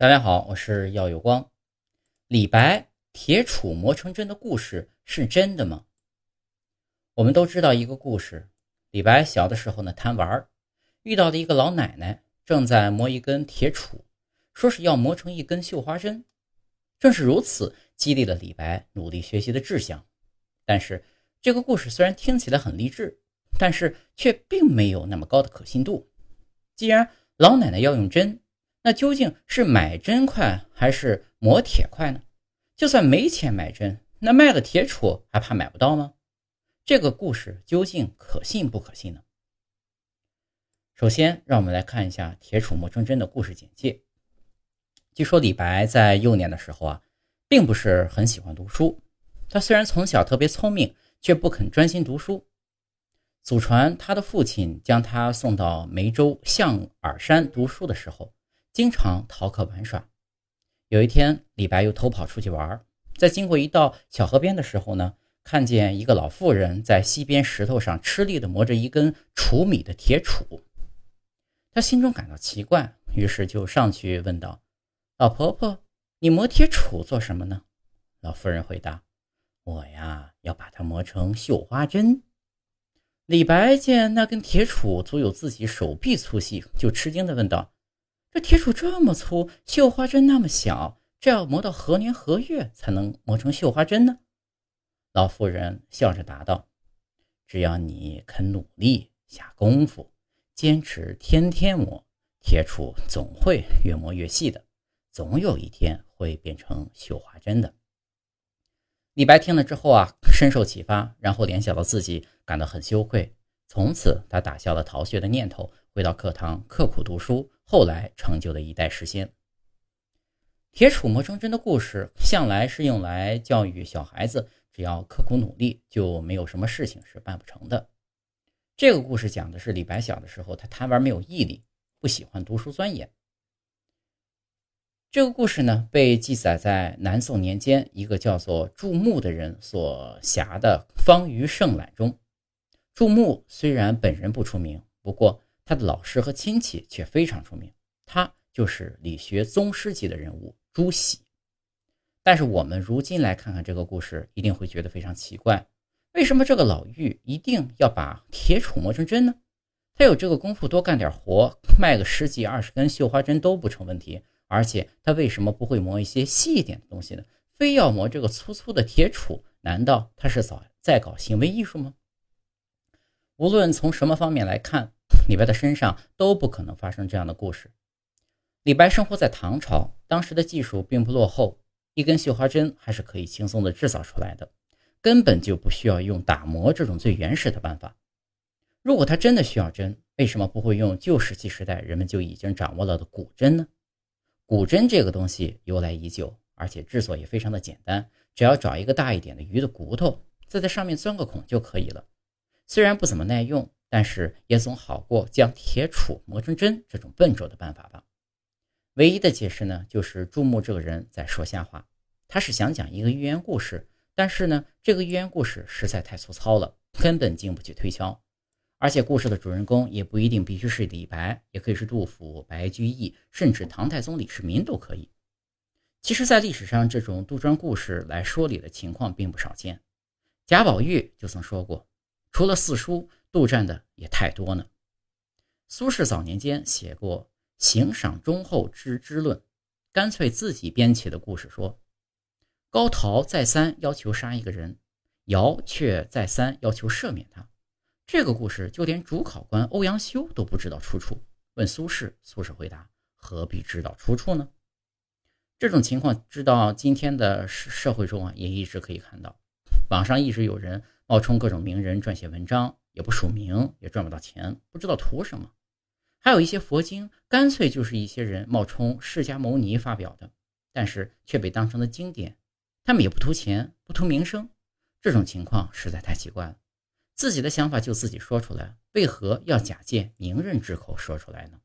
大家好，我是耀有光。李白铁杵磨成针的故事是真的吗？我们都知道一个故事，李白小的时候呢贪玩，遇到了一个老奶奶正在磨一根铁杵，说是要磨成一根绣花针。正是如此，激励了李白努力学习的志向。但是这个故事虽然听起来很励志，但是却并没有那么高的可信度。既然老奶奶要用针，那究竟是买针快还是磨铁快呢？就算没钱买针，那卖了铁杵还怕买不到吗？这个故事究竟可信不可信呢？首先，让我们来看一下铁杵磨成针的故事简介。据说李白在幼年的时候啊，并不是很喜欢读书。他虽然从小特别聪明，却不肯专心读书。祖传他的父亲将他送到梅州象耳山读书的时候。经常逃课玩耍。有一天，李白又偷跑出去玩，在经过一道小河边的时候呢，看见一个老妇人在溪边石头上吃力地磨着一根杵米的铁杵。他心中感到奇怪，于是就上去问道：“老婆婆，你磨铁杵做什么呢？”老妇人回答：“我呀，要把它磨成绣花针。”李白见那根铁杵足有自己手臂粗细，就吃惊地问道。这铁杵这么粗，绣花针那么小，这要磨到何年何月才能磨成绣花针呢？老妇人笑着答道：“只要你肯努力下功夫，坚持天天磨，铁杵总会越磨越细的，总有一天会变成绣花针的。”李白听了之后啊，深受启发，然后联想到自己感到很羞愧，从此他打消了逃学的念头，回到课堂刻苦读书。后来成就了一代诗仙。铁杵磨成针的故事，向来是用来教育小孩子，只要刻苦努力，就没有什么事情是办不成的。这个故事讲的是李白小的时候，他贪玩没有毅力，不喜欢读书钻研。这个故事呢，被记载在南宋年间一个叫做祝穆的人所辖的《方舆胜览》中。祝穆虽然本人不出名，不过。他的老师和亲戚却非常出名，他就是理学宗师级的人物朱熹。但是我们如今来看看这个故事，一定会觉得非常奇怪：为什么这个老妪一定要把铁杵磨成针呢？他有这个功夫，多干点活，卖个十几二十根绣花针都不成问题。而且他为什么不会磨一些细一点的东西呢？非要磨这个粗粗的铁杵？难道他是早在搞行为艺术吗？无论从什么方面来看。李白的身上都不可能发生这样的故事。李白生活在唐朝，当时的技术并不落后，一根绣花针还是可以轻松的制造出来的，根本就不需要用打磨这种最原始的办法。如果他真的需要针，为什么不会用旧石器时代人们就已经掌握了的骨针呢？骨针这个东西由来已久，而且制作也非常的简单，只要找一个大一点的鱼的骨头，再在上面钻个孔就可以了。虽然不怎么耐用。但是也总好过将铁杵磨成针这种笨拙的办法吧。唯一的解释呢，就是朱穆这个人在说瞎话。他是想讲一个寓言故事，但是呢，这个寓言故事实在太粗糙了，根本经不起推敲。而且故事的主人公也不一定必须是李白，也可以是杜甫、白居易，甚至唐太宗李世民都可以。其实，在历史上，这种杜撰故事来说理的情况并不少见。贾宝玉就曾说过，除了四书。杜撰的也太多呢。苏轼早年间写过《行赏忠厚之之论》，干脆自己编起的故事说：高陶再三要求杀一个人，尧却再三要求赦免他。这个故事就连主考官欧阳修都不知道出处。问苏轼，苏轼回答：何必知道出处呢？这种情况，直到今天的社社会中啊，也一直可以看到。网上一直有人冒充各种名人撰写文章。也不署名，也赚不到钱，不知道图什么。还有一些佛经，干脆就是一些人冒充释迦牟尼发表的，但是却被当成了经典。他们也不图钱，不图名声，这种情况实在太奇怪了。自己的想法就自己说出来，为何要假借名人之口说出来呢？